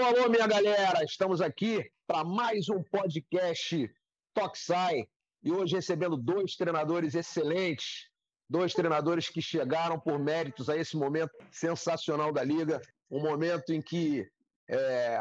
Alô, alô, minha galera! Estamos aqui para mais um podcast Toxai e hoje recebendo dois treinadores excelentes, dois treinadores que chegaram por méritos a esse momento sensacional da liga, um momento em que é,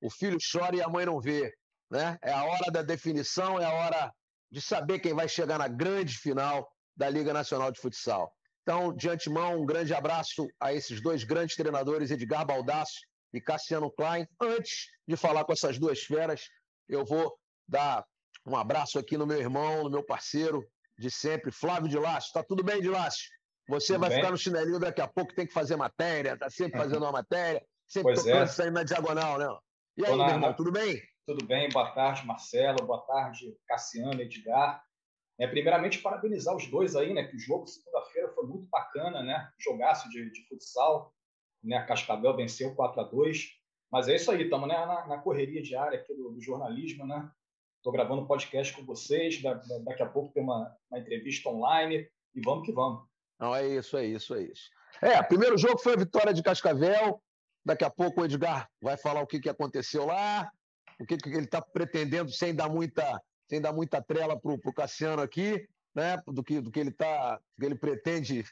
o filho chora e a mãe não vê, né? É a hora da definição, é a hora de saber quem vai chegar na grande final da Liga Nacional de Futsal. Então, de antemão, um grande abraço a esses dois grandes treinadores, Edgar Baldasso e Cassiano Klein. Antes de falar com essas duas feras, eu vou dar um abraço aqui no meu irmão, no meu parceiro de sempre, Flávio de Lácio. Está tudo bem, de Lácio? Você tudo vai bem? ficar no chinelinho daqui a pouco, tem que fazer matéria, está sempre fazendo uma matéria, sempre pois tocando é. saindo na diagonal, né? E aí, Olá, meu irmão, tudo bem? Tudo bem, boa tarde, Marcelo, boa tarde, Cassiano, Edgar. É, primeiramente, parabenizar os dois aí, né? Que o jogo segunda-feira foi muito bacana, né? Jogaço de, de futsal né? A Cascavel venceu 4 a 2 Mas é isso aí, estamos né, na, na, correria diária aqui do, do jornalismo, né? Estou gravando podcast com vocês, da, da, daqui a pouco tem uma, uma entrevista online e vamos que vamos. Não, é isso, é isso, é isso. É, primeiro jogo foi a vitória de Cascavel. Daqui a pouco o Edgar vai falar o que, que aconteceu lá, o que, que ele está pretendendo sem dar muita, sem dar muita trela para o Cassiano aqui, né? Do que, do que ele tá, do que ele pretende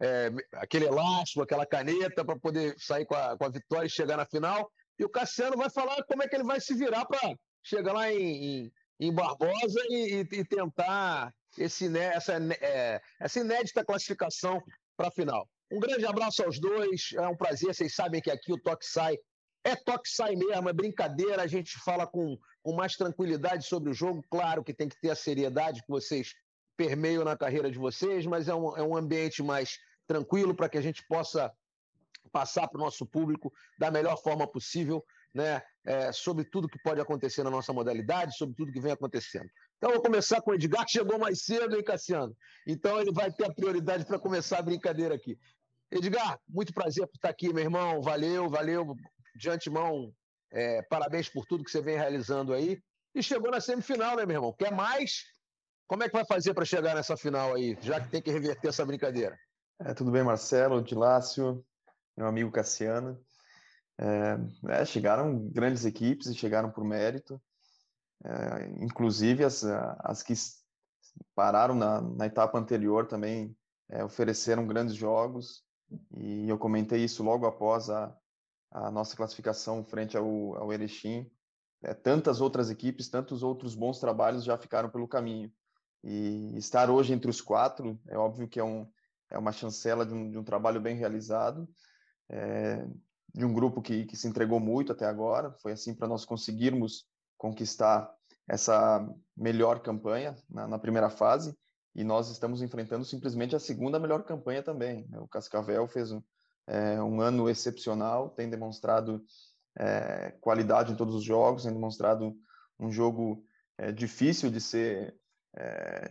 é, aquele elástico, aquela caneta para poder sair com a, com a vitória e chegar na final. E o Cassiano vai falar como é que ele vai se virar para chegar lá em, em, em Barbosa e, e, tentar esse, essa, é, essa inédita classificação para a final. Um grande abraço aos dois, é um prazer. Vocês sabem que aqui o Toque Sai é Toque Sai mesmo, é brincadeira. A gente fala com, com mais tranquilidade sobre o jogo. Claro que tem que ter a seriedade que vocês permeiam na carreira de vocês, mas é um, é um ambiente mais tranquilo para que a gente possa passar para o nosso público da melhor forma possível, né, é, sobre tudo que pode acontecer na nossa modalidade, sobre tudo que vem acontecendo. Então, vou começar com o Edgar, que chegou mais cedo, hein, Cassiano? Então, ele vai ter a prioridade para começar a brincadeira aqui. Edgar, muito prazer por estar aqui, meu irmão. Valeu, valeu. De antemão, é, parabéns por tudo que você vem realizando aí. E chegou na semifinal, né, meu irmão? Quer mais? Como é que vai fazer para chegar nessa final aí, já que tem que reverter essa brincadeira? É, tudo bem, Marcelo, Dilácio, meu amigo Cassiano. É, é, chegaram grandes equipes e chegaram por mérito, é, inclusive as, as que pararam na, na etapa anterior também é, ofereceram grandes jogos, e eu comentei isso logo após a, a nossa classificação frente ao, ao Erechim. É, tantas outras equipes, tantos outros bons trabalhos já ficaram pelo caminho. E estar hoje entre os quatro, é óbvio que é um, é uma chancela de um, de um trabalho bem realizado, é, de um grupo que, que se entregou muito até agora. Foi assim para nós conseguirmos conquistar essa melhor campanha na, na, primeira fase e nós estamos enfrentando simplesmente a segunda melhor campanha também. Né? O Cascavel fez um, é, um ano excepcional, tem demonstrado é, qualidade em todos os jogos, tem demonstrado um jogo é, difícil de ser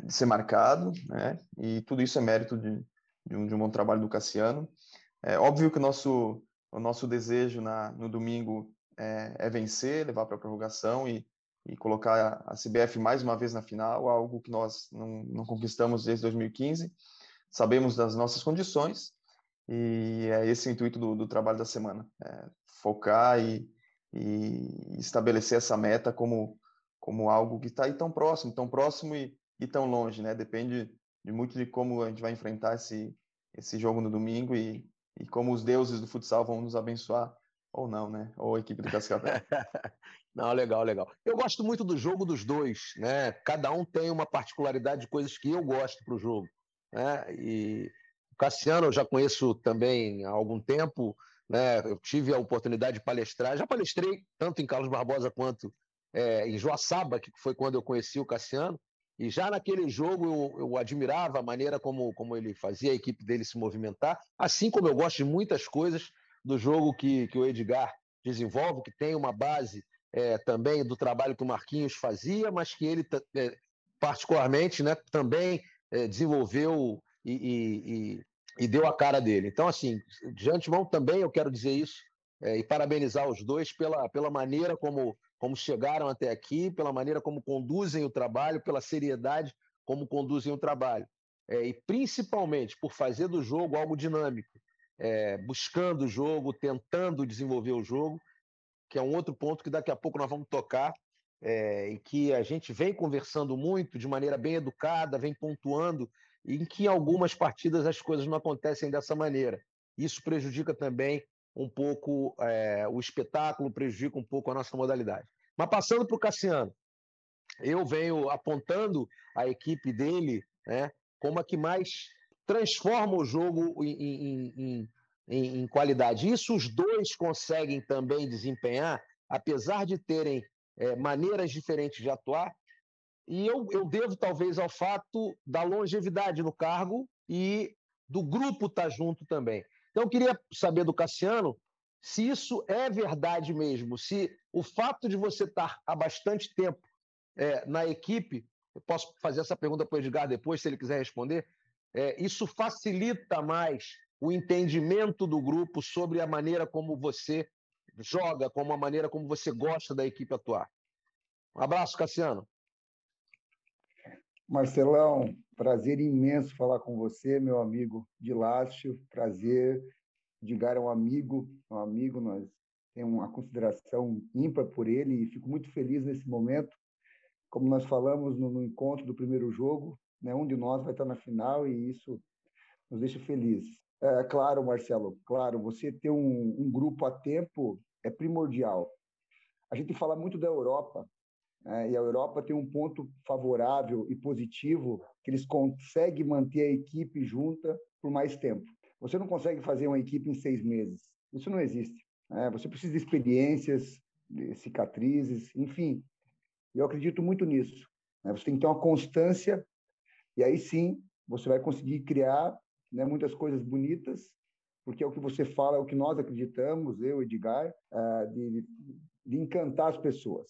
de ser marcado, né? E tudo isso é mérito de, de um, de um bom trabalho do Cassiano. É óbvio que o nosso, o nosso desejo na, no domingo é, é vencer, levar para a prorrogação e, e colocar a CBF mais uma vez na final, algo que nós não, não conquistamos desde 2015. Sabemos das nossas condições e é esse o intuito do, do trabalho da semana: é focar e, e, estabelecer essa meta como, como algo que está aí tão próximo, tão próximo e, e tão longe, né? Depende de muito de como a gente vai enfrentar esse, esse jogo no domingo e, e como os deuses do futsal vão nos abençoar ou não, né? Ou a equipe do Cascavel. não, legal, legal. Eu gosto muito do jogo dos dois, né? Cada um tem uma particularidade de coisas que eu gosto para o jogo, né? E o Cassiano eu já conheço também há algum tempo, né? Eu tive a oportunidade de palestrar, já palestrei tanto em Carlos Barbosa quanto é, em Joaçaba, que foi quando eu conheci o Cassiano. E já naquele jogo eu, eu, admirava a maneira como, como ele fazia a equipe dele se movimentar, assim como eu gosto de muitas coisas do jogo que, que o Edgar desenvolve, que tem uma base é, também do trabalho que o Marquinhos fazia, mas que ele, é, particularmente, né, também é, desenvolveu e, e, e, e, deu a cara dele. Então, assim, de antemão também eu quero dizer isso é, e parabenizar os dois pela, pela maneira como como chegaram até aqui, pela maneira como conduzem o trabalho, pela seriedade como conduzem o trabalho. É, e principalmente por fazer do jogo algo dinâmico, é, buscando o jogo, tentando desenvolver o jogo, que é um outro ponto que daqui a pouco nós vamos tocar, é, e que a gente vem conversando muito de maneira bem educada, vem pontuando, em que em algumas partidas as coisas não acontecem dessa maneira. Isso prejudica também um pouco é, o espetáculo, prejudica um pouco a nossa modalidade. Mas passando para o Cassiano, eu venho apontando a equipe dele né, como a que mais transforma o jogo em, em, em, em, qualidade. Isso os dois conseguem também desempenhar, apesar de terem é, maneiras diferentes de atuar. E eu, eu devo, talvez, ao fato da longevidade no cargo e do grupo estar tá junto também. Então, eu queria saber do Cassiano se isso é verdade mesmo, se o fato de você estar há bastante tempo é, na equipe, eu posso fazer essa pergunta para o Edgar depois, se ele quiser responder, é, isso facilita mais o entendimento do grupo sobre a maneira como você joga, como a maneira como você gosta da equipe atuar. Um abraço, Cassiano. Marcelão, prazer imenso falar com você, meu amigo de Lácio. Prazer. Edgar é um amigo, um amigo, nós temos uma consideração ímpar por ele e fico muito feliz nesse momento. Como nós falamos no, no encontro do primeiro jogo, né, um de nós vai estar na final e isso nos deixa felizes. É claro, Marcelo, claro, você ter um, um grupo a tempo é primordial. A gente fala muito da Europa, né, e a Europa tem um ponto favorável e positivo, que eles conseguem manter a equipe junta por mais tempo. Você não consegue fazer uma equipe em seis meses. Isso não existe. Né? Você precisa de experiências, de cicatrizes, enfim. Eu acredito muito nisso. Né? Você tem que ter uma constância, e aí sim você vai conseguir criar né, muitas coisas bonitas, porque é o que você fala, é o que nós acreditamos, eu, Edgar, uh, de, de encantar as pessoas.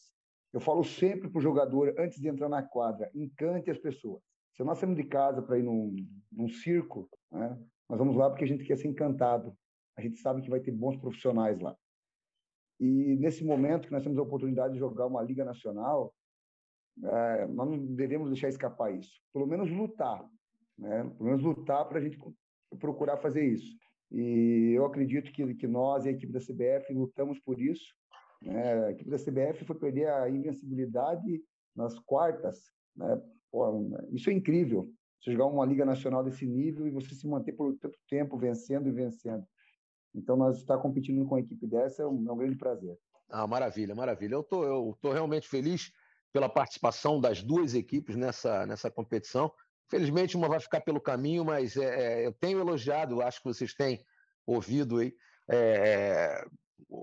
Eu falo sempre para o jogador, antes de entrar na quadra, encante as pessoas. Se nós saímos de casa para ir num, num circo, né, nós vamos lá porque a gente quer ser encantado. A gente sabe que vai ter bons profissionais lá. E nesse momento que nós temos a oportunidade de jogar uma Liga Nacional, é, nós não devemos deixar escapar isso. Pelo menos lutar né? Pelo menos lutar para a gente procurar fazer isso. E eu acredito que, que nós e a equipe da CBF lutamos por isso. Né? A equipe da CBF foi perder a invencibilidade nas quartas. Né? Pô, isso é incrível. Você jogar uma Liga Nacional desse nível e você se manter por tanto tempo vencendo e vencendo. Então, nós estar competindo com a equipe dessa é um, é um grande prazer. Ah, maravilha, maravilha. Eu tô, eu tô realmente feliz pela participação das duas equipes nessa, nessa competição. Felizmente, uma vai ficar pelo caminho, mas é, é, eu tenho elogiado, acho que vocês têm ouvido aí, é,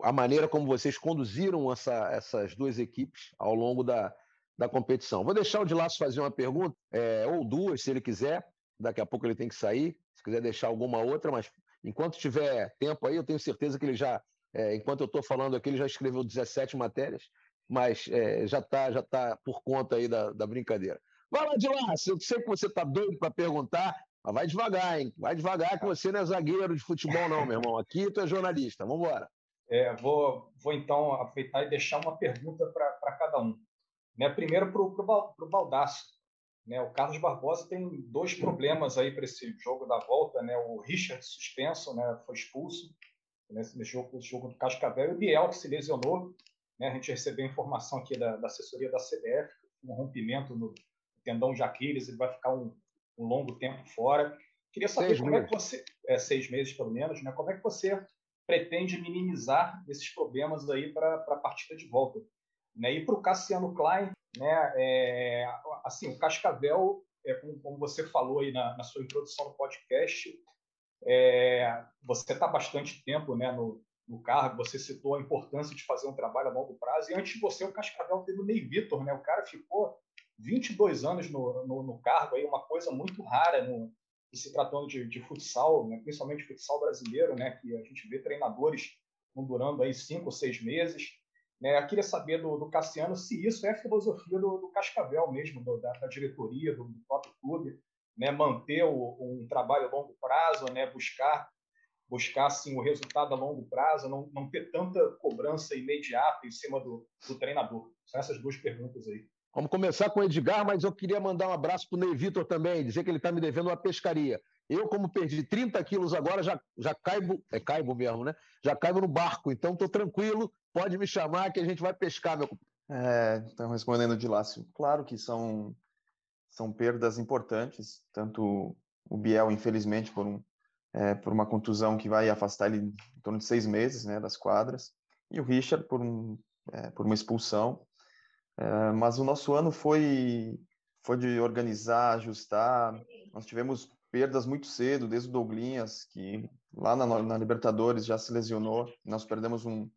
a maneira como vocês conduziram essa, essas duas equipes ao longo da, da competição. Vou deixar o de Laço fazer uma pergunta, é, ou duas, se ele quiser. Daqui a pouco ele tem que sair. Se quiser deixar alguma outra, mas enquanto tiver tempo aí, eu tenho certeza que ele já, é, enquanto eu estou falando aqui, ele já escreveu 17 matérias, mas é, já está já tá por conta aí da, da brincadeira. Vai lá lá, eu sei que você está doido para perguntar, mas vai devagar, hein? Vai devagar que você não é zagueiro de futebol, não, meu irmão. Aqui tu é jornalista. Vamos embora. É, vou, vou então aproveitar e deixar uma pergunta para cada um. Né, primeiro para o Baldaço. Né, o Carlos Barbosa tem dois problemas aí para esse jogo da volta. Né, o Richard suspenso, né, foi expulso nesse, jogo, jogo do Cascavel, e o Biel que se lesionou. Né, a gente recebeu informação aqui da, da assessoria da CBF, um rompimento no, tendão de Aquiles, ele vai ficar um, um longo tempo fora. Queria saber seis como meses. é que você, é, seis meses pelo menos, né? Como é que você pretende minimizar esses problemas aí para a partida de volta? Né? E para o Cassiano Klein, né? É, assim, o Cascavel, é, como, como, você falou aí na, na sua introdução do podcast, é, você está bastante tempo, né? No, no cargo, você citou a importância de fazer um trabalho a longo prazo, e antes de você, o Cascavel teve o Ney Vitor, né? O cara ficou 22 anos no, no, no cargo, aí, uma coisa muito rara no, se tratando de, de futsal, né? principalmente futsal brasileiro, né? que a gente vê treinadores durando aí cinco ou seis meses. Né? Eu queria saber do, do Cassiano se isso é filosofia do, do Cascavel mesmo, do, da, da, diretoria, do, do próprio clube, né? manter o, um trabalho a longo prazo, né? buscar buscar assim, o resultado a longo prazo, não, não ter tanta cobrança imediata em cima do, do treinador. São essas duas perguntas aí. Vamos começar com o Edgar, mas eu queria mandar um abraço para o Ney Vitor também, dizer que ele está me devendo uma pescaria. Eu, como perdi 30 quilos agora, já, já caibo, é caibo mesmo, né? Já caibo no barco, então estou tranquilo, pode me chamar que a gente vai pescar, meu é, então, respondendo de Lácio, claro que são, são perdas importantes, tanto o Biel, infelizmente, por, um, é, por uma contusão que vai afastar ele em torno de seis meses né, das quadras, e o Richard por, um, é, por uma expulsão. É, mas o nosso ano foi, foi de organizar, ajustar. Nós tivemos perdas muito cedo, desde o Douglinhas, que lá na, na Libertadores já se lesionou. Nós perdemos um,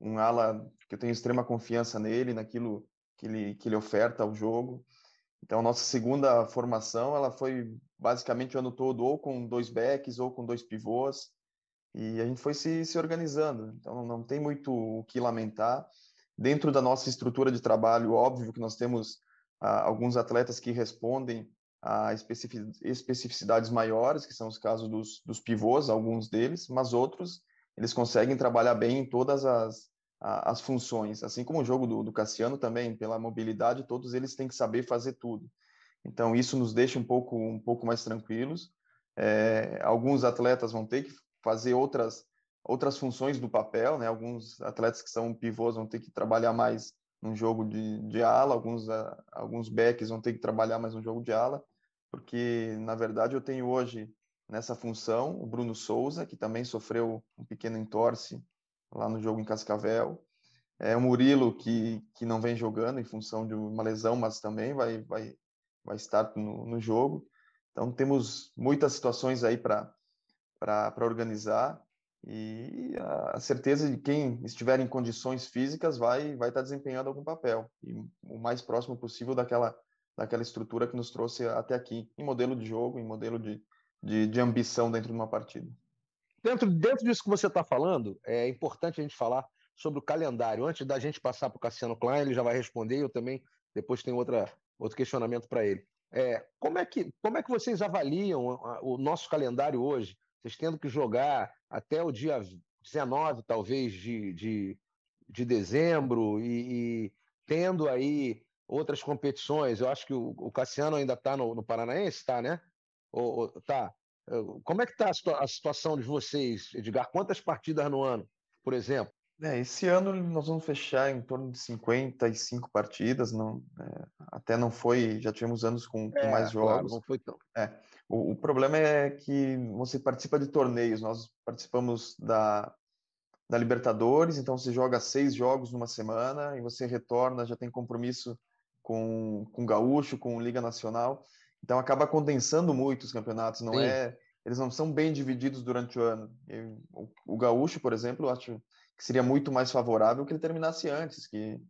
um ala que eu tenho extrema confiança nele, naquilo que ele, que ele oferta ao jogo. Então, nossa segunda formação, ela foi basicamente o ano todo ou com dois backs ou com dois pivôs, e a gente foi se, se organizando. Então, não tem muito o que lamentar. Dentro da nossa estrutura de trabalho, óbvio que nós temos ah, alguns atletas que respondem a especificidades maiores, que são os casos dos, dos pivôs, alguns deles, mas outros, eles conseguem trabalhar bem em todas as, as funções. Assim como o jogo do, do Cassiano também, pela mobilidade, todos eles têm que saber fazer tudo. Então, isso nos deixa um pouco, um pouco mais tranquilos. É, alguns atletas vão ter que fazer outras, outras funções do papel, né? Alguns atletas que são pivôs vão ter que trabalhar mais num jogo de, de ala, alguns, alguns backs vão ter que trabalhar mais no jogo de ala, porque, na verdade, eu tenho hoje nessa função o Bruno Souza, que também sofreu um pequeno entorse lá no jogo em Cascavel. É o Murilo, que, que não vem jogando em função de uma lesão, mas também vai, vai, vai estar no, no jogo. Então, temos muitas situações aí para organizar e a certeza de quem estiver em condições físicas vai vai estar desempenhando algum papel e o mais próximo possível daquela daquela estrutura que nos trouxe até aqui em modelo de jogo em modelo de, de, de ambição dentro de uma partida Dentro, dentro disso que você está falando, é importante a gente falar sobre o calendário. Antes da gente passar para o Cassiano Klein, ele já vai responder, eu também depois tenho outra, outro questionamento para ele. É, como, é que, como é que vocês avaliam o nosso calendário hoje? Vocês tendo que jogar até o dia 19, talvez, de, de, de dezembro e, e tendo aí outras competições. Eu acho que o, o Cassiano ainda está no, no Paranaense, tá, né? Ou, tá. Como é que está a, situação de vocês, Edgar? Quantas partidas no ano, por exemplo? É, esse ano nós vamos fechar em torno de 55 partidas, não, é, até não foi, já tivemos anos com, com é, mais jogos. Claro, não foi tão. É, o, o, problema é que você participa de torneios, nós participamos da, da Libertadores, então você joga seis jogos numa semana e você retorna, já tem compromisso com, com Gaúcho, com Liga Nacional, então acaba condensando muito os campeonatos, não Sim. é? Eles não são bem divididos durante o ano. o, o Gaúcho, por exemplo, eu acho que seria muito mais favorável que ele terminasse antes, que,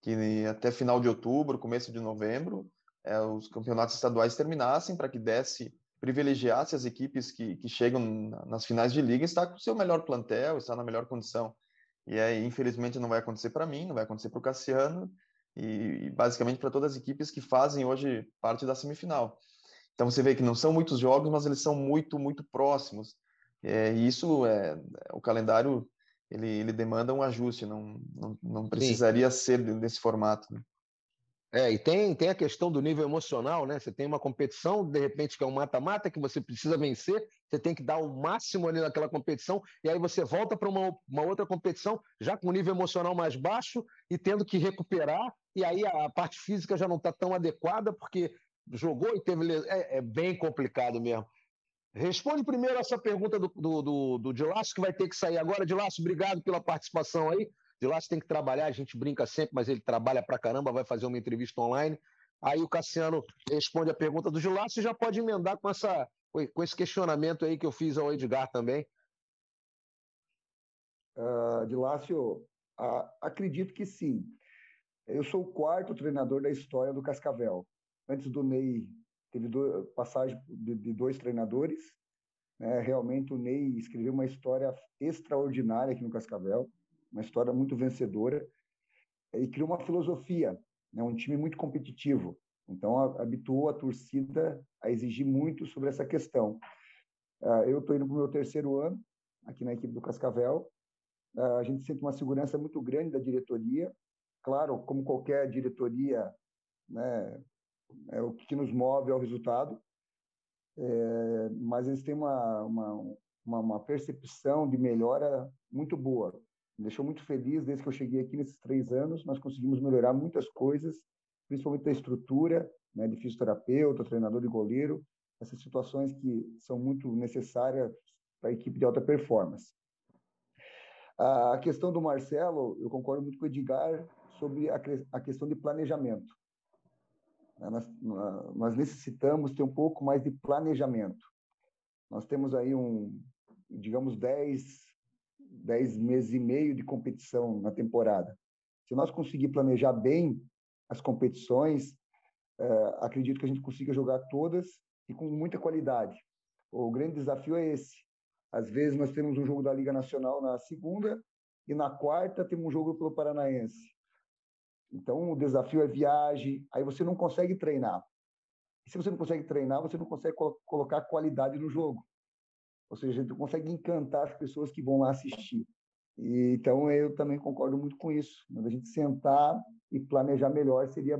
que até final de outubro, começo de novembro, é, os campeonatos estaduais terminassem para que desse privilegiasse as equipes que, que chegam nas finais de liga está com o seu melhor plantel, está na melhor condição. E aí, infelizmente, não vai acontecer para mim, não vai acontecer para o Cassiano, e, e basicamente para todas as equipes que fazem hoje parte da semifinal. Então você vê que não são muitos jogos, mas eles são muito, muito próximos. É, e isso é o calendário ele, ele demanda um ajuste, não, não, não precisaria Sim. ser desse formato. Né? É, e tem, tem a questão do nível emocional, né? Você tem uma competição, de repente, que é um mata-mata, que você precisa vencer, você tem que dar o máximo ali naquela competição, e aí você volta para uma, uma outra competição, já com o nível emocional mais baixo e tendo que recuperar, e aí a, parte física já não está tão adequada, porque jogou e teve. É, é, bem complicado mesmo. Responde primeiro essa pergunta do, do, do, do Dilácio, que vai ter que sair agora. Dilácio, obrigado pela participação aí. Você tem que trabalhar, a gente brinca sempre, mas ele trabalha pra caramba, vai fazer uma entrevista online. Aí o Cassiano responde a pergunta do Gilácio e já pode emendar com, essa, com esse questionamento aí que eu fiz ao Edgar também. Uh, Gilácio, uh, acredito que sim. Eu sou o quarto treinador da história do Cascavel. Antes do Ney, teve do, passagem de, de, dois treinadores. Né? Realmente o Ney escreveu uma história extraordinária aqui no Cascavel uma história muito vencedora, e criou uma filosofia, né, um time muito competitivo. Então, habituou a torcida a exigir muito sobre essa questão. Uh, eu estou indo para o meu terceiro ano aqui na equipe do Cascavel. Uh, a gente sente uma segurança muito grande da diretoria. Claro, como qualquer diretoria, né, é o que nos move ao resultado. é, mas eles têm uma, uma, uma, uma, percepção de melhora muito boa. Me deixou muito feliz desde que eu cheguei aqui nesses três anos. Nós conseguimos melhorar muitas coisas, principalmente da estrutura, né, de fisioterapeuta, treinador de goleiro, essas situações que são muito necessárias para a equipe de alta performance. A questão do Marcelo, eu concordo muito com o Edgar sobre a, questão de planejamento. Nós, nós necessitamos ter um pouco mais de planejamento. Nós temos aí um, digamos, 10, 10 meses e meio de competição na temporada. Se nós conseguir planejar bem as competições, é, acredito que a gente consiga jogar todas e com muita qualidade. O grande desafio é esse. Às vezes nós temos um jogo da Liga Nacional na segunda e na quarta temos um jogo pelo Paranaense. Então o desafio é viagem, aí você não consegue treinar. E se você não consegue treinar, você não consegue colocar qualidade no jogo. Ou seja, a gente consegue encantar as pessoas que vão lá assistir. E, então eu também concordo muito com isso. A gente sentar e planejar melhor seria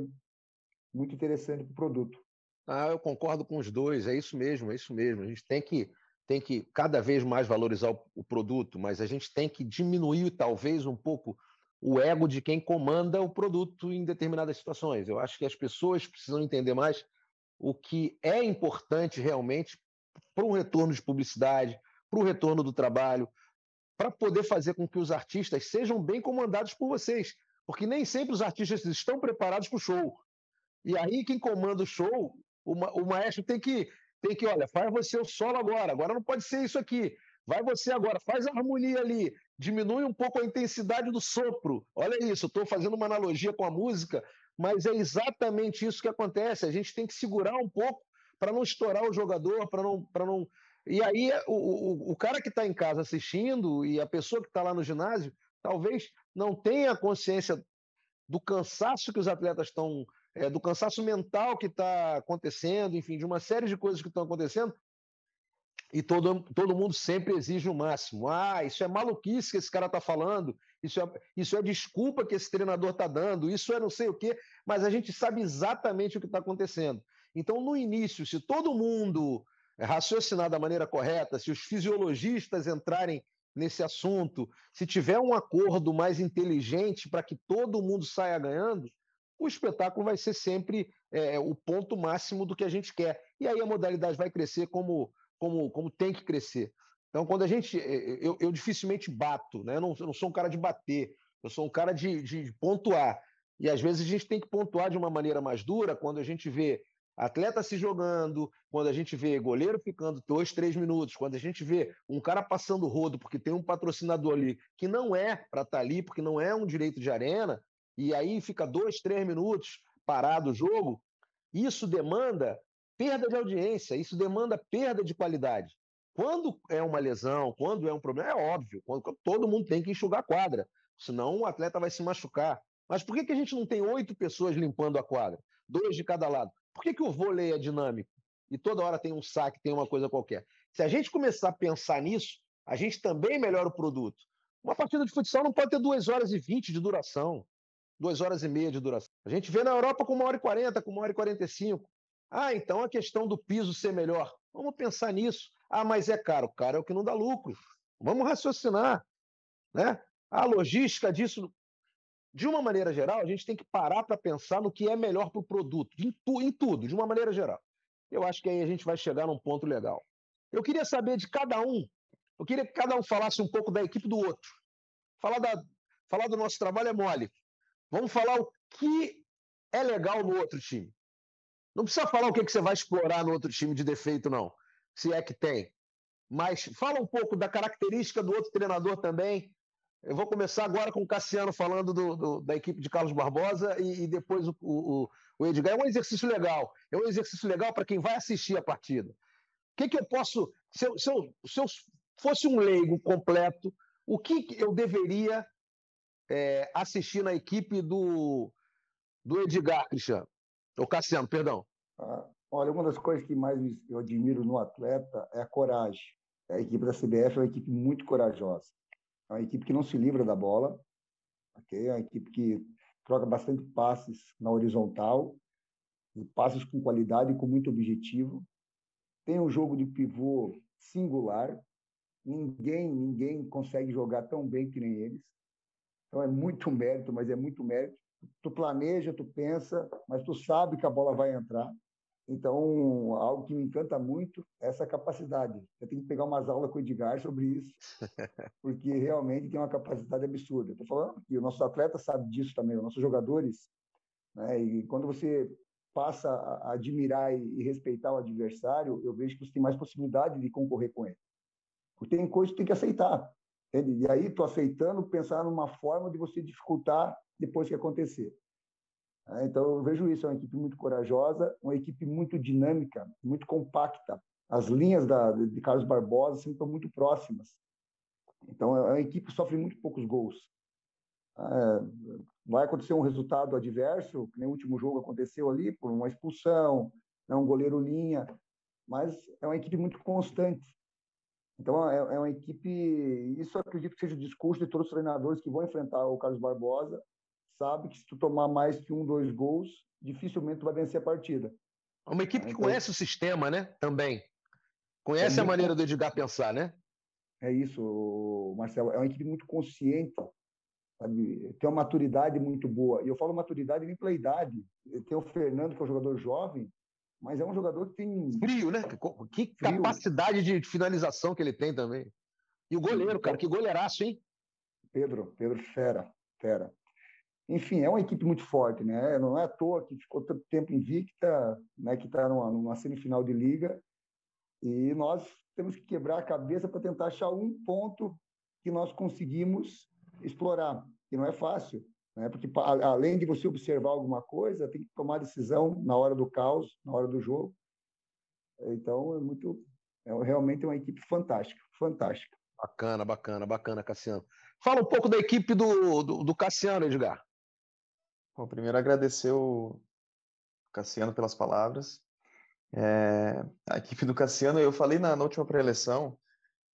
muito interessante para o produto. Ah, eu concordo com os dois, é isso mesmo, é isso mesmo. A gente tem que, tem que cada vez mais valorizar o, o produto, mas a gente tem que diminuir talvez um pouco o ego de quem comanda o produto em determinadas situações. Eu acho que as pessoas precisam entender mais o que é importante realmente para um retorno de publicidade, para o retorno do trabalho, para poder fazer com que os artistas sejam bem comandados por vocês. Porque nem sempre os artistas estão preparados para o show. E aí, quem comanda o show, o, o maestro tem que, tem que, olha, faz você o solo agora, agora não pode ser isso aqui. Vai você agora, faz a harmonia ali, diminui um pouco a intensidade do sopro. Olha isso, estou fazendo uma analogia com a música, mas é exatamente isso que acontece. A gente tem que segurar um pouco para não estourar o jogador, para não, não. E aí, o, o, o cara que está em casa assistindo e a pessoa que está lá no ginásio, talvez não tenha consciência do cansaço que os atletas estão é, do cansaço mental que está acontecendo, enfim, de uma série de coisas que estão acontecendo. E todo, todo mundo sempre exige o máximo. Ah, isso é maluquice que esse cara está falando, isso é, isso é desculpa que esse treinador está dando, isso é não sei o quê, mas a gente sabe exatamente o que está acontecendo. Então, no início, se todo mundo raciocinar da maneira correta, se os fisiologistas entrarem nesse assunto, se tiver um acordo mais inteligente para que todo mundo saia ganhando, o espetáculo vai ser sempre é, o ponto máximo do que a gente quer. E aí a modalidade vai crescer como, como, como tem que crescer. Então, quando a gente. É, eu, eu dificilmente bato, né? Eu não, eu não, sou um cara de bater, eu sou um cara de, de pontuar. E às vezes a gente tem que pontuar de uma maneira mais dura quando a gente vê atleta se jogando, quando a gente vê goleiro ficando dois, três minutos, quando a gente vê um cara passando rodo porque tem um patrocinador ali que não é para estar tá ali, porque não é um direito de arena, e aí fica dois, três minutos parado o jogo, isso demanda perda de audiência, isso demanda perda de qualidade. Quando é uma lesão, quando é um problema, é óbvio, quando, todo mundo tem que enxugar a quadra, senão o atleta vai se machucar. Mas por que, que a gente não tem oito pessoas limpando a quadra? Dois de cada lado. Por que, que o vôlei é dinâmico? E toda hora tem um saque, tem uma coisa qualquer. Se a gente começar a pensar nisso, a gente também melhora o produto. Uma partida de futsal não pode ter duas horas e vinte de duração duas horas e meia de duração. A gente vê na Europa com uma hora e quarenta, com uma hora e quarenta e cinco. Ah, então a questão do piso ser melhor. Vamos pensar nisso. Ah, mas é caro. Caro é o que não dá lucro. Vamos raciocinar. Né? A logística disso, de uma maneira geral, a gente tem que parar para pensar no que é melhor para o produto, em, tu, em tudo, de uma maneira geral. Eu acho que aí a gente vai chegar num ponto legal. Eu queria saber de cada um, eu queria que cada um falasse um pouco da equipe do outro. Falar, da, falar do nosso trabalho é mole. Vamos falar o que é legal no outro time. Não precisa falar o que, você vai explorar no outro time de defeito, não. Se é que tem. Mas fala um pouco da característica do outro treinador também. Eu vou começar agora com o Cassiano falando do, do, da equipe de Carlos Barbosa e, e depois o, o, o, Edgar. É um exercício legal. É um exercício legal para quem vai assistir a partida. O que, que eu posso. Se eu, se, eu, se eu fosse um leigo completo, o que eu deveria é, assistir na equipe do, do Edgar, Cristiano? O Cassiano, perdão. Ah, olha, uma das coisas que mais eu admiro no atleta é a coragem. A equipe da CBF é uma equipe muito corajosa. É uma equipe que não se livra da bola, okay? é uma equipe que troca bastante passes na horizontal, passes com qualidade e com muito objetivo. tem um jogo de pivô singular. Ninguém, ninguém consegue jogar tão bem que nem eles. Então é muito mérito, mas é muito mérito. Tu planeja, tu pensa, mas tu sabe que a bola vai entrar. Então, algo que me encanta muito é essa capacidade. Eu tenho que pegar umas aulas com o Edgar sobre isso, porque realmente tem uma capacidade absurda. Estou falando que o nosso atleta sabe disso também, os nossos jogadores. Né? E quando você passa a admirar e respeitar o adversário, eu vejo que você tem mais possibilidade de concorrer com ele. Porque tem coisas que tem que aceitar. Entende? E aí, estou aceitando pensar numa forma de você dificultar depois que acontecer. É, então, eu vejo isso, é uma equipe muito corajosa, uma equipe muito dinâmica, muito compacta. As linhas da, de Carlos Barbosa sempre estão muito próximas. Então, é uma equipe que sofre muito poucos gols. É, vai acontecer um resultado adverso, que nem o último jogo aconteceu ali, por uma expulsão, né, um goleiro linha, mas é uma equipe muito constante. Então, é, é uma equipe. Isso acredito que seja o discurso de todos os treinadores que vão enfrentar o Carlos Barbosa, sabe que se tu tomar mais que um, dois gols, dificilmente tu vai vencer a partida. É uma equipe que então, conhece o sistema, né? Também. Conhece é a maneira do Edgar pensar, né? É isso, Marcelo. É uma equipe muito consciente, sabe? Tem uma maturidade muito boa. E eu falo maturidade nem pela idade. Tem o Fernando, que é um jogador jovem, mas é um jogador que tem. Frio, né? Que Frio. capacidade de finalização que ele tem também. E o goleiro, cara, que goleiraço, hein? Pedro, Pedro Fera, Fera. Enfim, é uma equipe muito forte, né? Não é à toa que ficou tanto tempo invicta, né? Que está numa, numa semifinal de liga. E nós temos que quebrar a cabeça para tentar achar um ponto que nós conseguimos explorar. E não é fácil, né? Porque além de você observar alguma coisa, tem que tomar decisão na hora do caos, na hora do jogo. Então é muito, é realmente uma equipe fantástica, fantástica. Bacana, bacana, bacana, Cassiano. Fala um pouco da equipe do, do, do Cassiano, Edgar. Bom, primeiro agradecer o Cassiano pelas palavras. É, a equipe do Cassiano, eu falei na, na última pré-eleição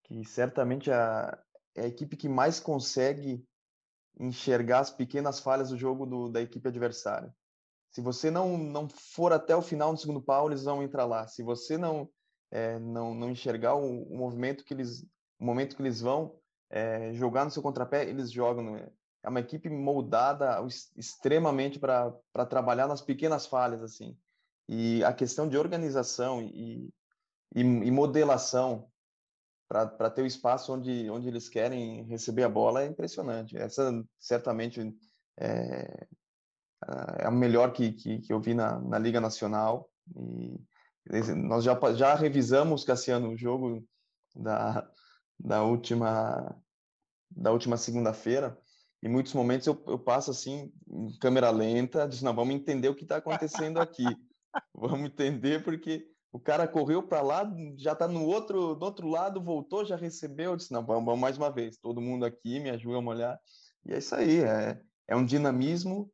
que certamente a, é a equipe que mais consegue enxergar as pequenas falhas do jogo do, da equipe adversária. Se você não, não for até o final no segundo pau, eles vão entrar lá. Se você não é, não, não enxergar o, o, movimento que eles o momento que eles vão é, jogar no seu contrapé, eles jogam. Né? É uma equipe moldada extremamente para trabalhar nas pequenas falhas assim. E a questão de organização e, e, e modelação para ter o espaço onde onde eles querem receber a bola é impressionante. Essa certamente é, é a melhor que, que, que eu vi na, na liga nacional. E nós já já revisamos Cassiano o jogo da da última da última segunda-feira em muitos momentos eu, eu passo assim, em câmera lenta, diz, não, vamos entender o que está acontecendo aqui. vamos entender porque o cara correu para lá, já está no outro, do outro lado, voltou, já recebeu, disse, não, vamos, vamos, mais uma vez, todo mundo aqui, me ajuda a molhar. E é isso aí, é, é um dinamismo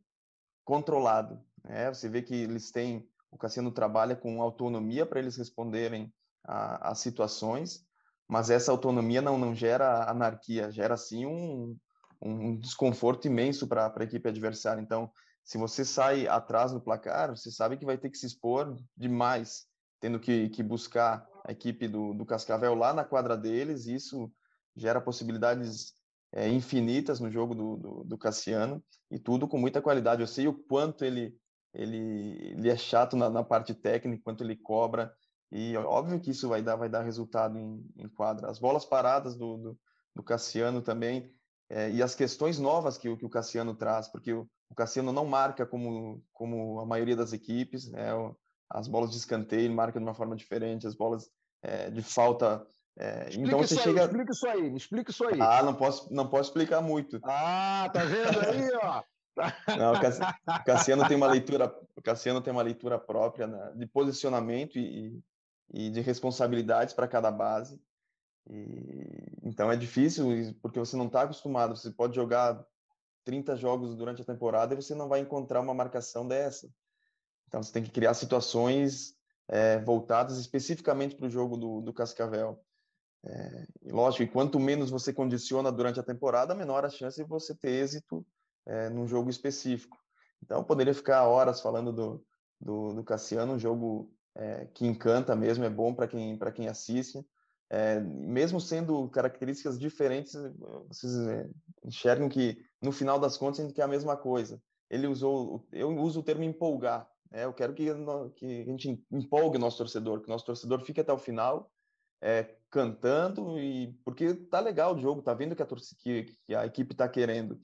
controlado. Né? Você vê que eles têm, o Cassiano trabalha com autonomia para eles responderem às situações, mas essa autonomia não, não gera anarquia, gera sim um, um desconforto imenso para a equipe adversária. Então, se você sai atrás no placar, você sabe que vai ter que se expor demais, tendo que, que buscar a equipe do, do Cascavel lá na quadra deles, isso gera possibilidades é, infinitas no jogo do, do, do, Cassiano, e tudo com muita qualidade. Eu sei o quanto ele, ele, ele é chato na, na parte técnica, quanto ele cobra, e óbvio que isso vai dar, vai dar resultado em, em quadra. As bolas paradas do, do, do Cassiano também, é, e as questões novas que, que o Cassiano traz, porque o, o, Cassiano não marca como, como a maioria das equipes, né? as bolas de escanteio ele marca de uma forma diferente, as bolas é, de falta. É, então você chega. Aí, explica isso aí, me explica isso aí. Ah, não posso, não posso explicar muito. Ah, tá vendo aí, ó? Não, o Cassiano tem uma leitura, o Cassiano tem uma leitura própria né, de posicionamento e, e de responsabilidades para cada base. E, então é difícil porque você não está acostumado. Você pode jogar 30 jogos durante a temporada e você não vai encontrar uma marcação dessa. Então você tem que criar situações é, voltadas especificamente para o jogo do, do Cascavel. É, e lógico, e quanto menos você condiciona durante a temporada, menor a chance de você ter êxito é, num jogo específico. Então, poderia ficar horas falando do, do, do Cassiano, um jogo é, que encanta mesmo, é bom para quem, quem assiste. É, mesmo sendo características diferentes, vocês é, enxergam que no final das contas a gente quer a mesma coisa. Ele usou, eu uso o termo empolgar. Né? Eu quero que, que a gente empolgue o nosso torcedor, que o nosso torcedor fique até o final é, cantando e porque tá legal o jogo, tá vendo que a, que, que a equipe está querendo.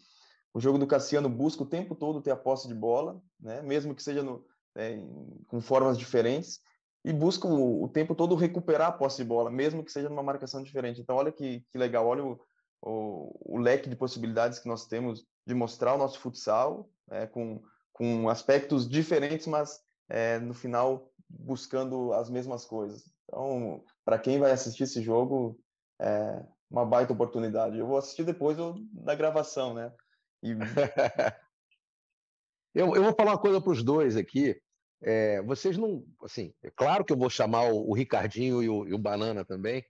O jogo do Cassiano busca o tempo todo ter a posse de bola, né? mesmo que seja no, é, com formas diferentes, e busca o, o, tempo todo recuperar a posse de bola, mesmo que seja numa marcação diferente. Então, olha que, que legal, olha o, o, o, leque de possibilidades que nós temos de mostrar o nosso futsal é, com, com aspectos diferentes, mas é, no final buscando as mesmas coisas. Então, para quem vai assistir esse jogo, é uma baita oportunidade. Eu vou assistir depois da gravação, né? E... eu, eu vou falar uma coisa para os dois aqui. É, vocês não. Assim, é claro que eu vou chamar o, o Ricardinho e o, e o, Banana também,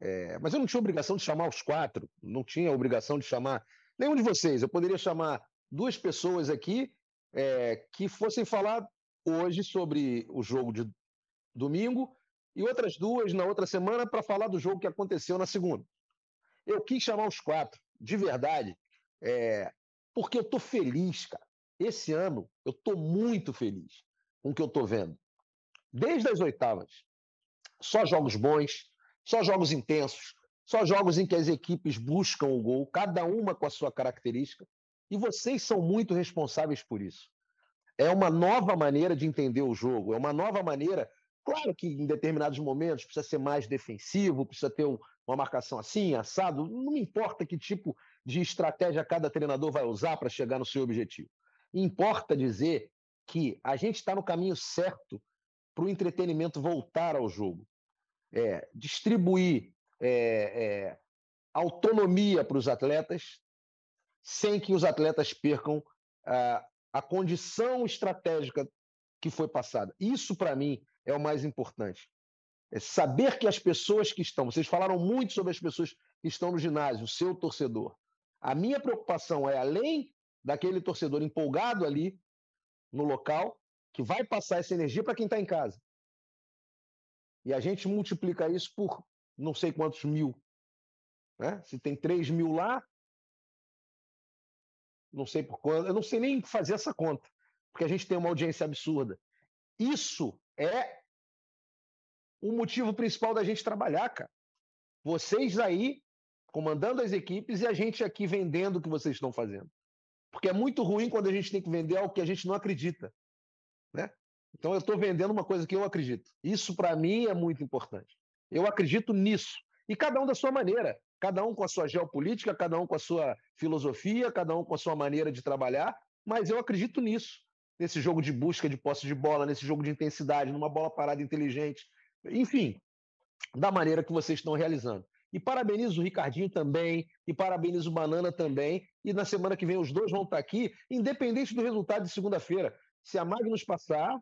é, mas eu não tinha obrigação de chamar os quatro, não tinha obrigação de chamar nenhum de vocês. Eu poderia chamar duas pessoas aqui é, que fossem falar hoje sobre o jogo de domingo e outras duas na outra semana para falar do jogo que aconteceu na segunda. Eu quis chamar os quatro, de verdade, porque eu estou feliz, cara. Esse ano eu estou muito feliz com o que eu estou vendo. Desde as oitavas, só jogos bons, só jogos intensos, só jogos em que as equipes buscam o gol, cada uma com a sua característica, e vocês são muito responsáveis por isso. É uma nova maneira de entender o jogo, é uma nova maneira Claro que em determinados momentos precisa ser mais defensivo, precisa ter uma marcação assim, assado. Não importa que tipo de estratégia cada treinador vai usar para chegar no seu objetivo. Importa dizer que a gente está no caminho certo para o entretenimento voltar ao jogo. É, distribuir é, é, autonomia para os atletas sem que os atletas percam a, a condição estratégica que foi passada. Isso, para mim, é o mais importante. É saber que as pessoas que estão, vocês falaram muito sobre as pessoas que estão no ginásio, o seu torcedor. A minha preocupação é, além daquele torcedor empolgado ali no local, que vai passar essa energia para quem está em casa. E a gente multiplica isso por não sei quantos mil. Né? Se tem 3 mil lá, não sei por quanto, eu não sei nem fazer essa conta, porque a gente tem uma audiência absurda. Isso é o motivo principal da gente trabalhar, cara. Vocês aí comandando as equipes e a gente aqui vendendo o que vocês estão fazendo. Porque é muito ruim quando a gente tem que vender algo que a gente não acredita, né? Então eu estou vendendo uma coisa que eu acredito. Isso para mim é muito importante. Eu acredito nisso. E cada um da sua maneira, cada um com a sua geopolítica, cada um com a sua filosofia, cada um com a sua maneira de trabalhar, mas eu acredito nisso. Nesse jogo de busca de posse de bola, nesse jogo de intensidade, numa bola parada inteligente, enfim, da maneira que vocês estão realizando. E parabenizo o Ricardinho também, e parabenizo o Banana também. E na semana que vem os dois vão estar aqui, independente do resultado de segunda-feira. Se a Magnus passar,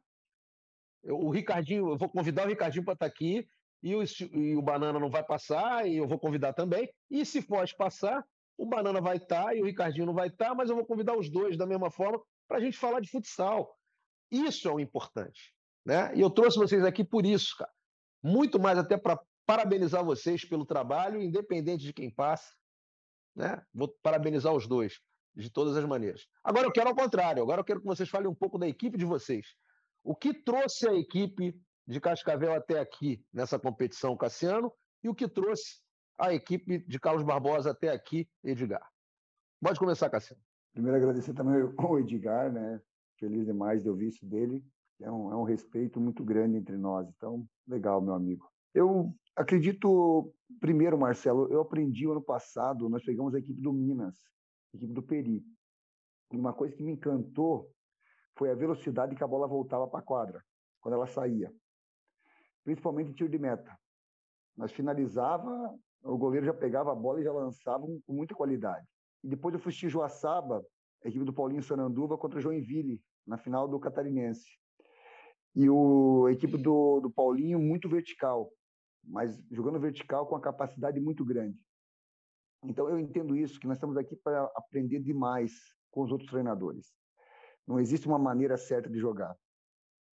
o Ricardinho, eu vou convidar o Ricardinho para estar aqui, e o, e o Banana não vai passar, e eu vou convidar também. E se Foz passar, o Banana vai estar e o Ricardinho não vai estar, mas eu vou convidar os dois da mesma forma para a gente falar de futsal. Isso é o importante. Né? E eu trouxe vocês aqui por isso, cara muito mais até para parabenizar vocês pelo trabalho, independente de quem passa. Né? Vou parabenizar os dois, de todas as maneiras. Agora eu quero ao contrário, agora eu quero que vocês falem um pouco da equipe de vocês. O que trouxe a equipe de Cascavel até aqui nessa competição, Cassiano, e o que trouxe a equipe de Carlos Barbosa até aqui, Edgar. Pode começar, Cassiano. Primeiro, agradecer também ao Edgar, né? Feliz demais de ouvir isso dele é um, é um respeito muito grande entre nós. Então, legal, meu amigo. Eu acredito, primeiro, Marcelo, eu aprendi ano passado, nós pegamos a equipe do Minas, a equipe do Peri. E uma coisa que me encantou foi a velocidade que a bola voltava para a quadra, quando ela saía. Principalmente em tiro de meta. Nós finalizava, o goleiro já pegava a bola e já lançava com muita qualidade. E depois eu fui Joaçaba, a equipe do Paulinho Sananduva contra o Joinville, na final do Catarinense. E o, a equipe do, do Paulinho muito vertical, mas jogando vertical com a capacidade muito grande. Então eu entendo isso, que nós estamos aqui para aprender demais com os outros treinadores. Não existe uma maneira certa de jogar.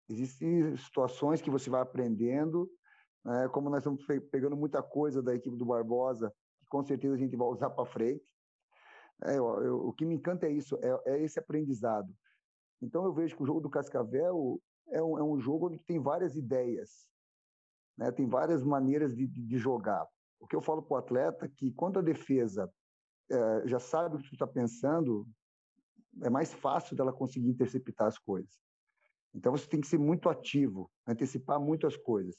Existem situações que você vai aprendendo, né? como nós estamos pegando muita coisa da equipe do Barbosa, que com certeza a gente vai usar para frente. É, eu, eu, o que me encanta é isso, é, é, esse aprendizado. Então eu vejo que o jogo do Cascavel é um, é um jogo onde tem várias ideias, né? tem várias maneiras de, de, jogar. O que eu falo para o atleta é que quando a defesa é, já sabe o que tu está pensando, é mais fácil dela conseguir interceptar as coisas. Então você tem que ser muito ativo, antecipar muitas coisas.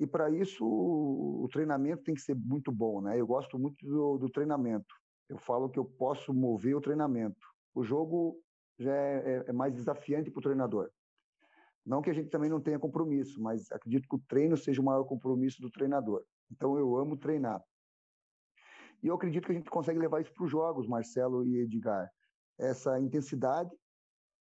E para isso o treinamento tem que ser muito bom, né? Eu gosto muito do, do treinamento. Eu falo que eu posso mover o treinamento. O jogo já é, é, é mais desafiante para o treinador. Não que a gente também não tenha compromisso, mas acredito que o treino seja o maior compromisso do treinador. Então eu amo treinar. E eu acredito que a gente consegue levar isso para os jogos, Marcelo e Edgar. Essa intensidade,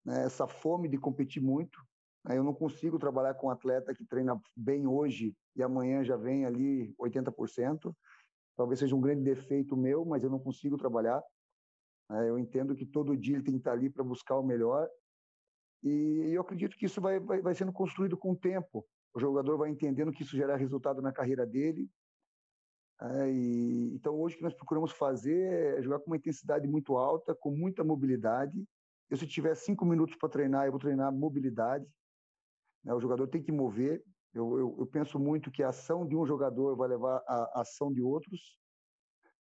né, essa fome de competir muito. Né, eu não consigo trabalhar com um atleta que treina bem hoje e amanhã já vem ali 80%. Talvez seja um grande defeito meu, mas eu não consigo trabalhar. Né, eu entendo que todo dia ele tem que estar ali para buscar o melhor. E eu acredito que isso vai, vai, vai sendo construído com o tempo. O jogador vai entendendo que isso gera resultado na carreira dele é, e, então, hoje o que nós procuramos fazer é jogar com uma intensidade muito alta, com muita mobilidade. Eu, se tiver cinco minutos para treinar, eu vou treinar mobilidade. Né? O jogador tem que mover. Eu, eu, eu, penso muito que a ação de um jogador vai levar à ação de outros.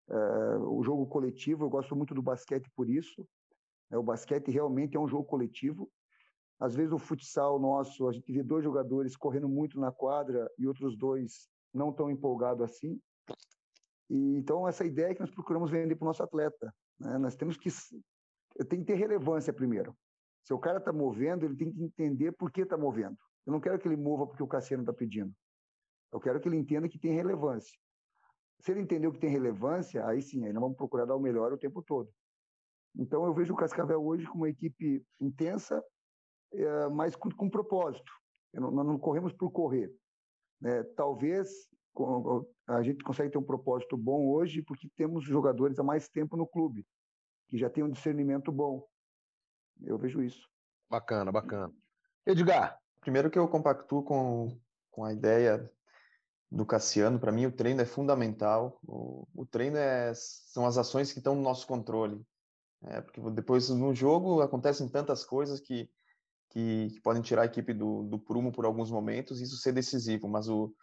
É, o jogo coletivo, eu gosto muito do basquete por isso. É, o basquete realmente é um jogo coletivo. Às vezes, o futsal nosso, a gente vê dois jogadores correndo muito na quadra e outros dois não tão empolgados assim. E, então, essa ideia é que nós procuramos vender para o nosso atleta. Né? Nós temos que. Tem que ter relevância primeiro. Se o cara está movendo, ele tem que entender por que está movendo. Eu não quero que ele mova porque o Cassiano está pedindo. Eu quero que ele entenda que tem relevância. Se ele entendeu que tem relevância, aí sim, aí nós vamos procurar dar o melhor o tempo todo. Então, eu vejo o Cascavel hoje como uma equipe intensa, é, mas com, com propósito. Não, nós não corremos por correr. É, talvez a gente consegue ter um propósito bom hoje porque temos jogadores há mais tempo no clube, que já têm um discernimento bom. Eu vejo isso. Bacana, bacana. Edgar? Primeiro que eu compactuo com, com a ideia do Cassiano, para mim o treino é fundamental. O, o treino é, são as ações que estão no nosso controle. É, porque depois no jogo acontecem tantas coisas que, que, que podem tirar a equipe do, do prumo por alguns momentos e isso ser decisivo, mas o,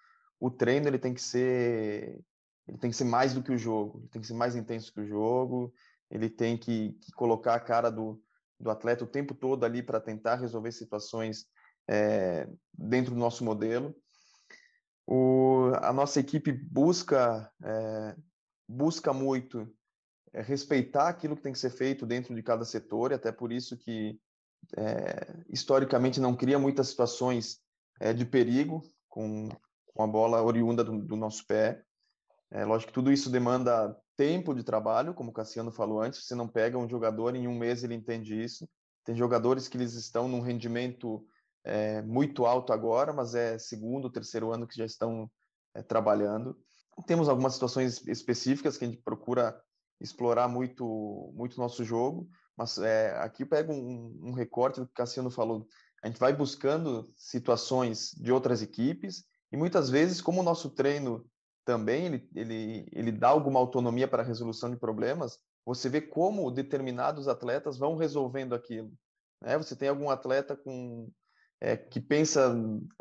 o treino ele tem que ser ele tem que ser mais do que o jogo, ele tem que ser mais intenso que o jogo, ele tem que, que colocar a cara do, do atleta o tempo todo ali para tentar resolver situações é, dentro do nosso modelo. O, a nossa equipe busca é, busca muito é, respeitar aquilo que tem que ser feito dentro de cada setor, e até por isso que historicamente não cria muitas situações de perigo com, com a bola oriunda do, do nosso pé. É lógico que tudo isso demanda tempo de trabalho, como o Cassiano falou antes. Você não pega um jogador em um mês ele entende isso. Tem jogadores que eles estão num rendimento é, muito alto agora, mas é segundo, terceiro ano que já estão é, trabalhando. Temos algumas situações específicas que a gente procura explorar muito muito nosso jogo, mas é, aqui eu pego um, um recorte do que o Cassiano falou. A gente vai buscando situações de outras equipes e muitas vezes, como o nosso treino também ele, ele, ele dá alguma autonomia para a resolução de problemas, você vê como determinados atletas vão resolvendo aquilo. Né? Você tem algum atleta com é, que pensa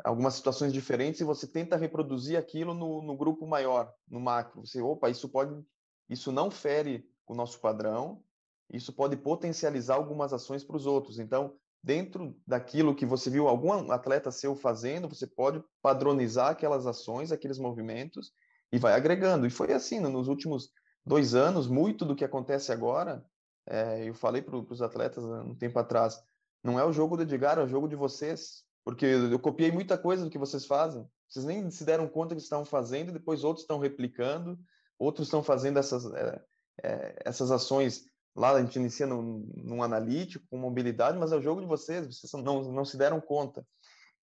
algumas situações diferentes e você tenta reproduzir aquilo no, no grupo maior, no macro. Você, opa, isso pode, isso não fere o nosso padrão, isso pode potencializar algumas ações para os outros. Então, dentro daquilo que você viu algum atleta seu fazendo, você pode padronizar aquelas ações, aqueles movimentos e vai agregando. E foi assim, nos últimos dois anos, muito do que acontece agora, é, eu falei para os atletas um tempo atrás, não é o jogo do Edgar, é o jogo de vocês, porque eu copiei muita coisa do que vocês fazem, vocês nem se deram conta que estavam fazendo, e depois outros estão replicando, outros estão fazendo essas, é, é, essas ações Lá a gente inicia num, num analítico, com mobilidade, mas é o jogo de vocês, vocês não, não se deram conta.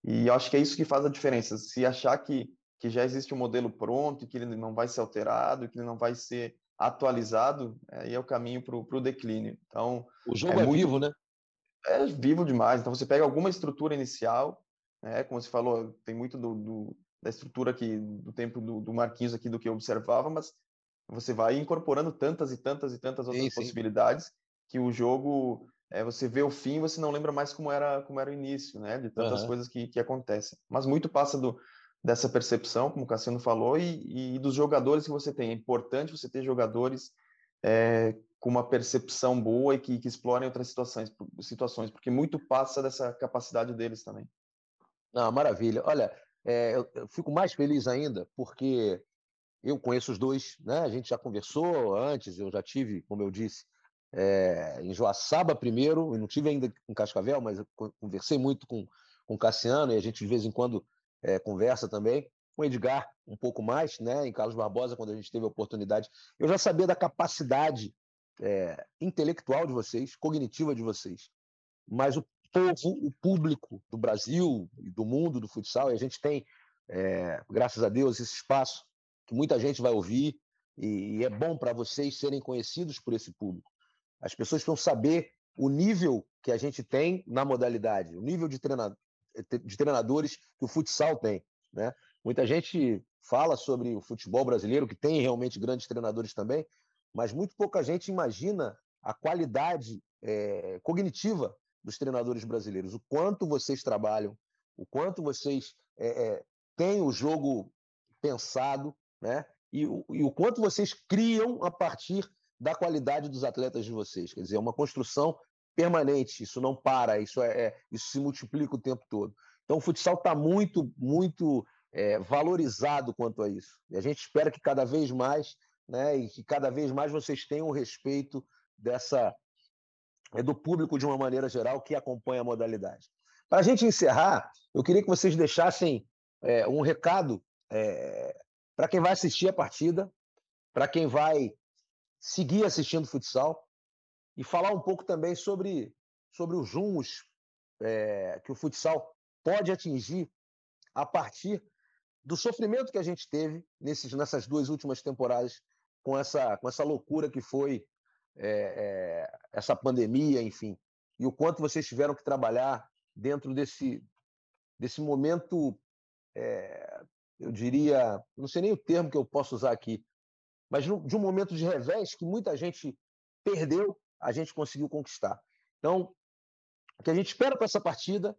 E eu acho que é isso que faz a diferença. Se achar que, que já existe um modelo pronto, que ele não vai ser alterado, que ele não vai ser atualizado, aí é o caminho para o declínio. Então, o jogo é, é muito, vivo, né? É vivo demais. Então, você pega alguma estrutura inicial, né? Como você falou, tem muito do, do da estrutura aqui, do tempo do, do, Marquinhos aqui, do que eu observava, mas você vai incorporando tantas e tantas e tantas outras sim, sim. possibilidades que o jogo, é, você vê o fim você não lembra mais como era, como era o início, né? De tantas uhum. coisas que, que acontecem. Mas muito passa do, dessa percepção, como o Cassiano falou, e, e dos jogadores que você tem. É importante você ter jogadores é, com uma percepção boa e que, que explorem outras situações, situações, porque muito passa dessa capacidade deles também. Não, maravilha. Olha, é, eu, eu, fico mais feliz ainda porque eu conheço os dois, né? A gente já conversou antes, eu já tive, como eu disse, é, em Joaçaba primeiro, e não tive ainda em Cascavel, mas conversei muito com, com Cassiano e a gente de vez em quando é, conversa também. Com Edgar, um pouco mais, né? Em Carlos Barbosa, quando a gente teve a oportunidade. Eu já sabia da capacidade é, intelectual de vocês, cognitiva de vocês. Mas o povo, o público do Brasil e do mundo do futsal, e a gente tem, é, graças a Deus, esse espaço que muita gente vai ouvir, e, é bom para vocês serem conhecidos por esse público. As pessoas precisam saber o nível que a gente tem na modalidade, o nível de, treina, de treinadores que o futsal tem. Né? Muita gente fala sobre o futebol brasileiro, que tem realmente grandes treinadores também, mas muito pouca gente imagina a qualidade é, cognitiva dos treinadores brasileiros, o quanto vocês trabalham, o quanto vocês é, é, têm o jogo pensado, né? E o, e o quanto vocês criam a partir da qualidade dos atletas de vocês. Quer dizer, é uma construção permanente, isso não para, isso, é, é isso se multiplica o tempo todo. Então, o futsal está muito, muito é, valorizado quanto a isso. E a gente espera que cada vez mais, né, e que cada vez mais vocês tenham o respeito dessa, é do público de uma maneira geral que acompanha a modalidade. Para a gente encerrar, eu queria que vocês deixassem é, um recado é, para quem vai assistir a partida, para quem vai seguir assistindo futsal e falar um pouco também sobre, sobre os rumos é, que o futsal pode atingir a partir do sofrimento que a gente teve nesses, nessas duas últimas temporadas com essa, com essa loucura que foi é, é, essa pandemia, enfim, e o quanto vocês tiveram que trabalhar dentro desse, desse momento, é, eu diria, não sei nem o termo que eu posso usar aqui, mas de um momento de revés que muita gente perdeu, a gente conseguiu conquistar. Então, o que a gente espera para essa partida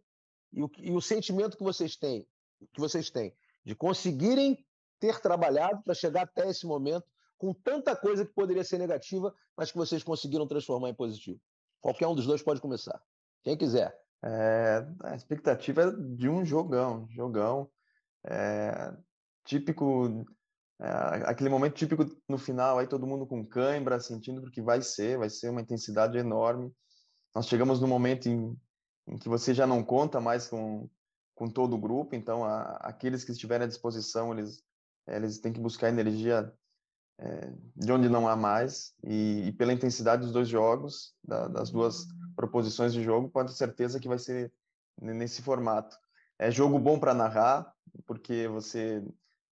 e o, e o sentimento que vocês têm, que vocês têm de conseguirem ter trabalhado para chegar até esse momento com tanta coisa que poderia ser negativa, mas que vocês conseguiram transformar em positivo? Qualquer um dos dois pode começar. Quem quiser. É, a expectativa é de um jogão, jogão é, típico, é, aquele momento típico no final, aí todo mundo com cãibra, sentindo porque vai ser, vai ser uma intensidade enorme. Nós chegamos no momento em, em que você já não conta mais com, com todo o grupo, então a, aqueles que estiverem à disposição, eles, eles têm que buscar energia é, de onde não há mais, e, e, pela intensidade dos dois jogos, da, das duas proposições de jogo, pode ter certeza que vai ser nesse formato. É jogo bom para narrar, porque você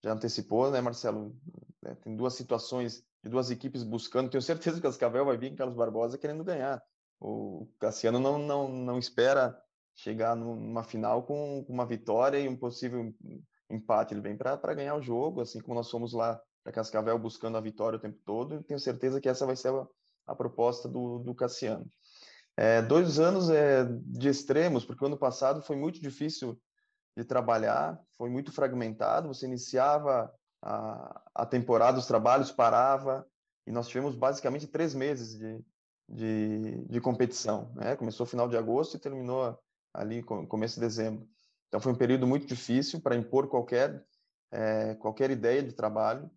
já antecipou, né, Marcelo? É, tem duas situações de duas equipes buscando. Tenho certeza que o Cascavel vai vir com Carlos Barbosa querendo ganhar. O Cassiano não, não, não espera chegar numa final com uma vitória e um possível empate. Ele vem para ganhar o jogo, assim como nós fomos lá para Cascavel buscando a vitória o tempo todo, tenho certeza que essa vai ser a, a proposta do, do Cassiano. É, dois anos é, de extremos, porque o ano passado foi muito difícil de trabalhar, foi muito fragmentado, você iniciava a, a temporada, os trabalhos parava, e nós tivemos basicamente três meses de, de, de competição. Né? Começou final de agosto e terminou ali começo de dezembro. Então foi um período muito difícil para impor qualquer é, qualquer ideia de trabalho.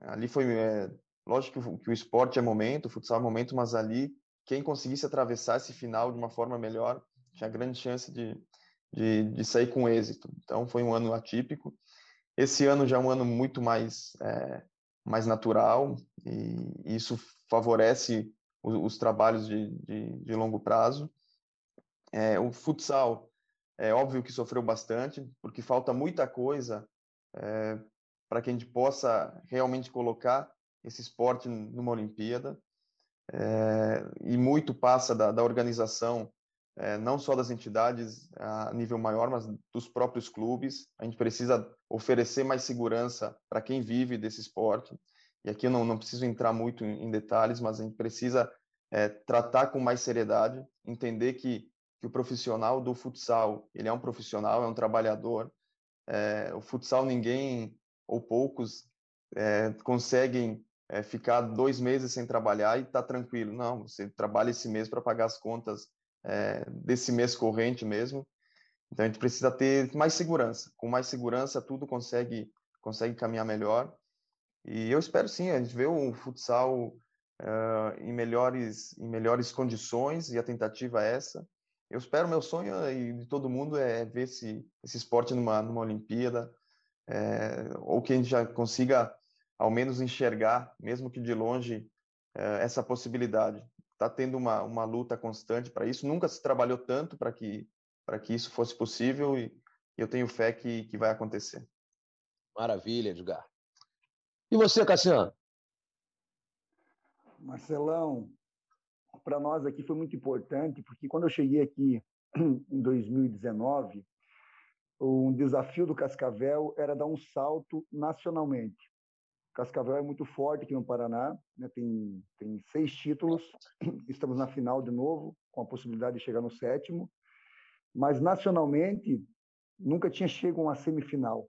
Ali foi, é, lógico que o, que o esporte é momento, o futsal é momento, mas ali quem conseguisse atravessar esse final de uma forma melhor tinha grande chance de, de, de sair com êxito. Então foi um ano atípico. Esse ano já é um ano muito mais é, mais natural e isso favorece os, os trabalhos de, de, de, longo prazo. É, o futsal é óbvio que sofreu bastante porque falta muita coisa é, para que a gente possa realmente colocar esse esporte numa Olimpíada. É, e muito passa da, da organização é, não só das entidades a nível maior, mas dos próprios clubes. A gente precisa oferecer mais segurança para quem vive desse esporte. E aqui eu não, não preciso entrar muito em, em detalhes, mas a gente precisa é, tratar com mais seriedade, entender que, que o profissional do futsal, ele é um profissional, é um trabalhador. É, o futsal, ninguém ou poucos é, conseguem é, ficar dois meses sem trabalhar e tá tranquilo. Não, você trabalha esse mês para pagar as contas é, desse mês corrente mesmo. Então a gente precisa ter mais segurança. Com mais segurança tudo consegue consegue caminhar melhor. E eu espero sim a gente ver o futsal uh, em melhores em melhores condições e a tentativa é essa. Eu espero meu sonho e de todo mundo é ver esse esse esporte numa numa Olimpíada é, ou que a gente já consiga ao menos enxergar, mesmo que de longe, essa possibilidade está tendo uma, uma luta constante para isso. Nunca se trabalhou tanto para que, para que isso fosse possível e, eu tenho fé que, que vai acontecer. Maravilha, Edgar. E você, Cassiano? Marcelão, para nós aqui foi muito importante, porque quando eu cheguei aqui em 2019, um desafio do Cascavel era dar um salto nacionalmente. Cascavel é muito forte aqui no Paraná, né? tem, tem seis títulos, estamos na final de novo, com a possibilidade de chegar no sétimo, mas nacionalmente nunca tinha chegado a uma semifinal.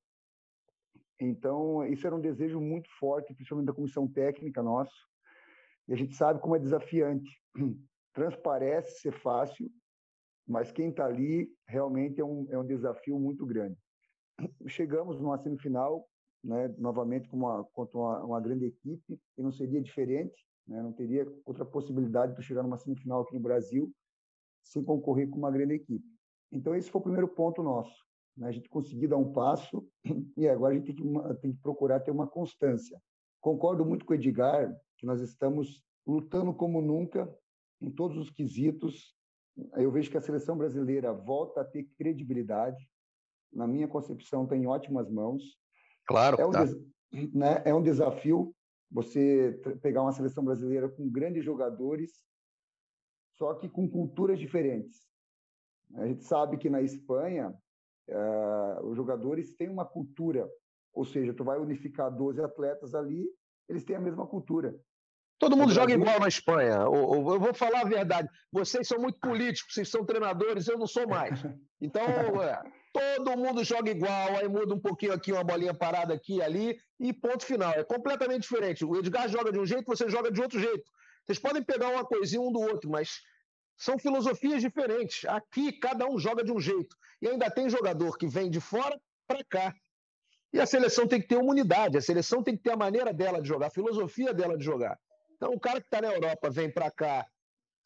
Então, isso era um desejo muito forte, principalmente da comissão técnica nossa, e a gente sabe como é desafiante. Transparece ser fácil, mas quem está ali realmente é um, é um desafio muito grande. Chegamos numa semifinal né, novamente com uma, contra uma, uma, grande equipe, e não seria diferente, né, não teria outra possibilidade de chegar numa semifinal aqui no Brasil sem concorrer com uma grande equipe. Então, esse foi o primeiro ponto nosso. Né, a gente conseguir dar um passo e agora a gente tem que, tem que procurar ter uma constância. Concordo muito com o Edgar que nós estamos lutando como nunca em todos os quesitos. Eu vejo que a seleção brasileira volta a ter credibilidade. Na minha concepção, está em ótimas mãos. Claro. É um, tá. né? é um desafio você pegar uma seleção brasileira com grandes jogadores, só que com culturas diferentes. A gente sabe que na Espanha uh, os jogadores têm uma cultura, ou seja, tu vai unificar 12 atletas ali, eles têm a mesma cultura. Todo mundo joga igual na Espanha. Eu vou falar a verdade. Vocês são muito políticos, vocês são treinadores, eu não sou mais. Então, é, todo mundo joga igual, aí muda um pouquinho aqui, uma bolinha parada aqui e ali, e ponto final. É completamente diferente. O Edgar joga de um jeito, você joga de outro jeito. Vocês podem pegar uma coisinha um do outro, mas são filosofias diferentes. Aqui, cada um joga de um jeito. E ainda tem jogador que vem de fora para cá. E a seleção tem que ter uma unidade, a seleção tem que ter a maneira dela de jogar, a filosofia dela de jogar. Então, o cara que está na Europa vem para cá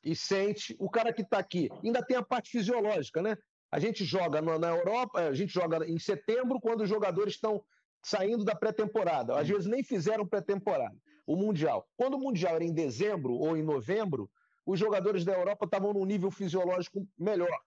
e sente, o cara que está aqui ainda tem a parte fisiológica, né? A gente joga na Europa, a gente joga em setembro, quando os jogadores estão saindo da pré-temporada. Às vezes nem fizeram pré-temporada. O Mundial. Quando o Mundial era em dezembro ou em novembro, os jogadores da Europa estavam num nível fisiológico melhor.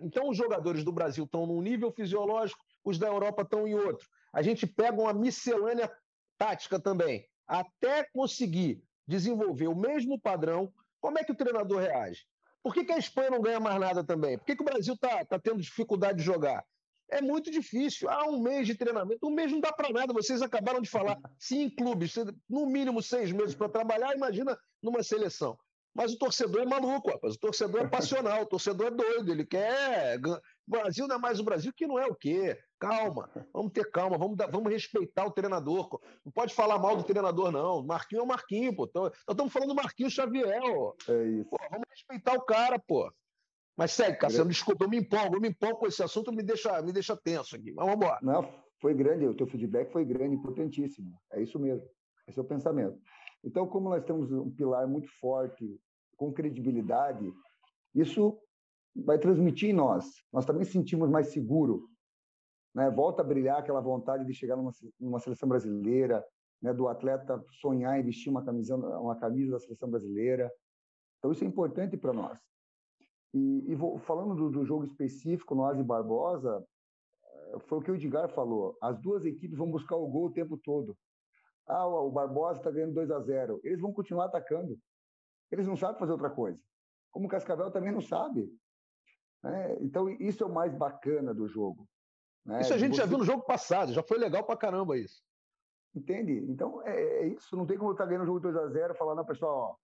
Então, os jogadores do Brasil estão num nível fisiológico, os da Europa estão em outro. A gente pega uma miscelânea tática também, até conseguir desenvolver o mesmo padrão. Como é que o treinador reage? Por que, que a Espanha não ganha mais nada também? Por que, que o Brasil está tá tendo dificuldade de jogar? É muito difícil. Há um mês de treinamento. Um mês não dá para nada. Vocês acabaram de falar. Se em clubes, no mínimo seis meses para trabalhar, imagina numa seleção. Mas o torcedor é maluco, rapaz. O torcedor é passional, o torcedor é doido. Ele quer. O Brasil não é mais o Brasil, que não é o quê? Calma, vamos ter calma, vamos, dar, vamos respeitar o treinador. Não pode falar mal do treinador, não. Marquinho é o Marquinho, pô. Nós estamos falando do Marquinho Xavier, ó. É isso. Pô, vamos respeitar o cara, pô. Mas segue, Cassiano, desculpa, eu me empolgo, eu me empolgo com esse assunto, me deixa, me deixa tenso aqui. Mas vamos embora. Não, foi grande, o teu feedback foi grande, importantíssimo. É isso mesmo. Esse é o pensamento. Então, como nós temos um pilar muito forte, com credibilidade, isso vai transmitir em nós. Nós também sentimos mais seguro né? Volta a brilhar aquela vontade de chegar numa, numa seleção brasileira, né? do atleta sonhar em vestir uma camisa, uma camisa da seleção brasileira. Então isso é importante para nós. E, e vou, falando do, do, jogo específico, nós e Barbosa, eh, foi o que o Edgar falou. As duas equipes vão buscar o gol o tempo todo. Ah, o Barbosa está ganhando 2 a 0 Eles vão continuar atacando. Eles não sabem fazer outra coisa. como o Cascavel também não sabe. Né? Então, isso é o mais bacana do jogo. Né? Isso a gente Você... já viu no jogo passado, já foi legal pra caramba isso. Entende? Então, é, é isso. Não tem como estar ganhando o jogo 2 a 0 falar, não, pessoal, ó,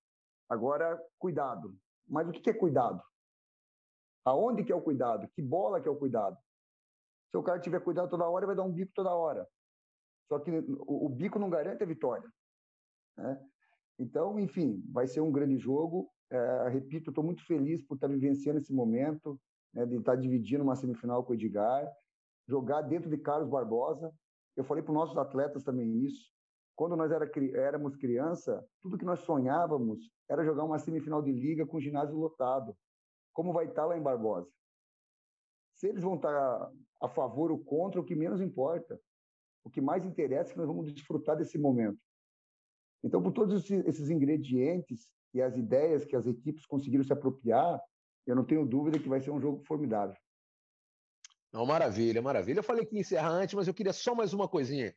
agora cuidado. Mas o que é cuidado? Aonde que é o cuidado? Que bola que é o cuidado? Se o cara tiver cuidado toda hora, ele vai dar um bico toda hora. Só que o, o bico não garante a vitória. Né? Então, enfim, vai ser um grande jogo. É, repito, estou muito feliz por estar vivenciando esse momento, né, de estar dividindo uma semifinal com o Edgar, jogar dentro de Carlos Barbosa. Eu falei para os nossos atletas também isso. Quando nós era, éramos criança, tudo que nós sonhávamos era jogar uma semifinal de liga com ginásio lotado como vai estar lá em Barbosa. Se eles vão estar a favor ou contra, o que menos importa. O que mais interessa é que nós vamos desfrutar desse momento. Então, por todos esses ingredientes e as ideias que as equipes conseguiram se apropriar, eu não tenho dúvida que vai ser um jogo formidável. Não, maravilha, maravilha. Eu falei que ia encerrar antes, mas eu queria só mais uma coisinha.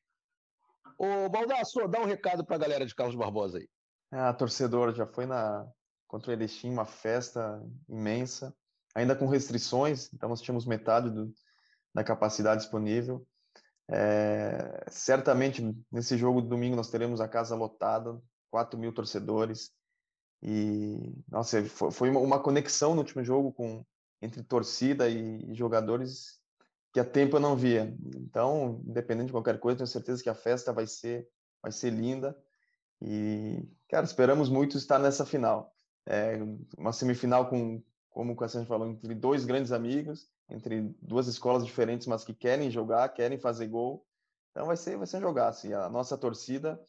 Ô, Baldasso, dá um recado para a galera de Carlos Barbosa aí. Ah, torcedor, já foi na, contra o Erechim, uma festa imensa, ainda com restrições, então nós tínhamos metade do, da capacidade disponível. É, certamente nesse jogo de domingo nós teremos a casa lotada, 4 mil torcedores. E, nossa, foi, foi uma conexão no último jogo com, entre torcida e jogadores que há tempo eu não via. Então, independente de qualquer coisa, tenho certeza que a festa vai ser, vai ser linda. E, cara, esperamos muito estar nessa final é, uma semifinal com, como o Cassiano falou, entre dois grandes amigos, entre duas escolas diferentes, mas que querem jogar, querem fazer gol. Então vai ser, vai ser um jogaço. E a nossa torcida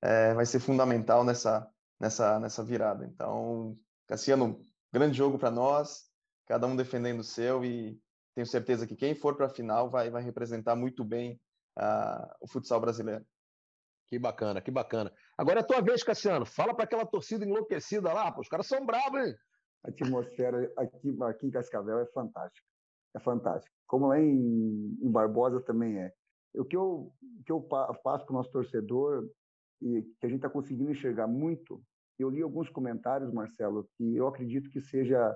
é, vai ser fundamental nessa, nessa, nessa virada. Então, Cassiano, grande jogo para nós, cada um defendendo o seu e tenho certeza que quem for para a final vai, vai representar muito bem uh, o futsal brasileiro. Que bacana, que bacana. Agora é a tua vez, Cassiano. Fala para aquela torcida enlouquecida lá, pô, os caras são bravos, hein? A atmosfera aqui, aqui em Cascavel é fantástica. É fantástica. Como lá em, em Barbosa também é. O que eu, o que eu passo para o nosso torcedor e que a gente está conseguindo enxergar muito, eu li alguns comentários, Marcelo, que eu acredito que seja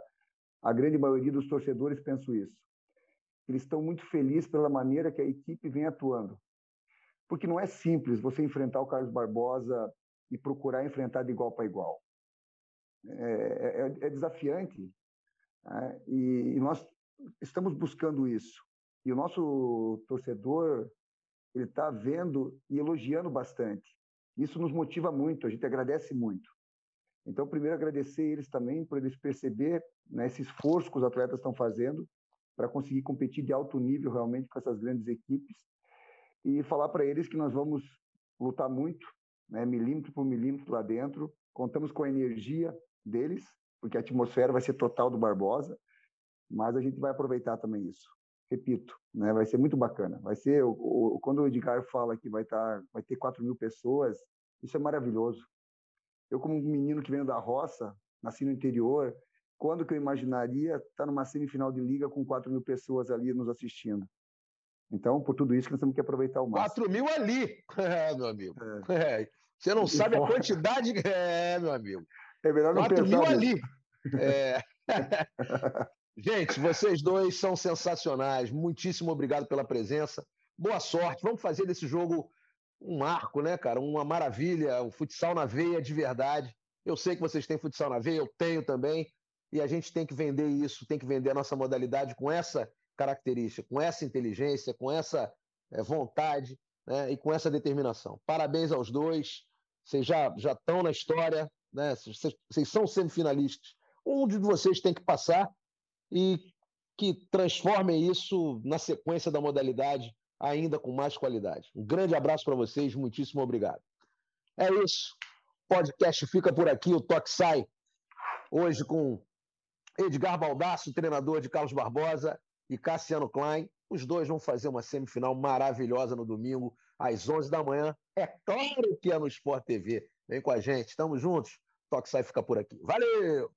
a grande maioria dos torcedores pensam isso. Eles estão muito felizes pela maneira que a equipe vem atuando porque não é simples você enfrentar o Carlos Barbosa e procurar enfrentar de igual para igual. É, é, é desafiante né? e, e, nós estamos buscando isso. E o nosso torcedor ele está vendo e elogiando bastante. Isso nos motiva muito, a gente agradece muito. Então, primeiro agradecer eles também por eles perceber né, esse esforço que os atletas estão fazendo para conseguir competir de alto nível realmente com essas grandes equipes e falar para eles que nós vamos lutar muito, né, milímetro por milímetro lá dentro. Contamos com a energia deles, porque a atmosfera vai ser total do Barbosa, mas a gente vai aproveitar também isso. Repito, né, vai ser muito bacana. Vai ser o, o, quando o Edgar fala que vai estar, tá, vai ter 4 mil pessoas, isso é maravilhoso. Eu como um menino que venho da roça, nasci no interior, quando que eu imaginaria estar numa semifinal de liga com 4 mil pessoas ali nos assistindo? Então, por tudo isso, nós temos que aproveitar o máximo. 4 mil ali, é, meu amigo. É. É. Você não sabe a quantidade. É, meu amigo. É melhor não 4 mil ali. É. Gente, vocês dois são sensacionais. Muitíssimo obrigado pela presença. Boa sorte. Vamos fazer desse jogo um marco, né, cara? Uma maravilha. O futsal na veia de verdade. Eu sei que vocês têm futsal na veia, eu tenho também. E a gente tem que vender isso, tem que vender a nossa modalidade com essa característica, com essa inteligência, com essa é, vontade né, e com essa determinação. Parabéns aos dois, vocês já, já estão na história, né, vocês, vocês são semifinalistas. Um de vocês tem que passar e que transformem isso na sequência da modalidade ainda com mais qualidade. Um grande abraço para vocês, muitíssimo obrigado. É isso. O podcast fica por aqui, o toque sai hoje com Edgar Baldasso, treinador de Carlos Barbosa, e Cassiano Klein. Os dois vão fazer uma semifinal maravilhosa no domingo, às 11 da manhã. É claro que é no Sport TV. Vem com a gente, estamos juntos. Toque Sai fica por aqui. Valeu!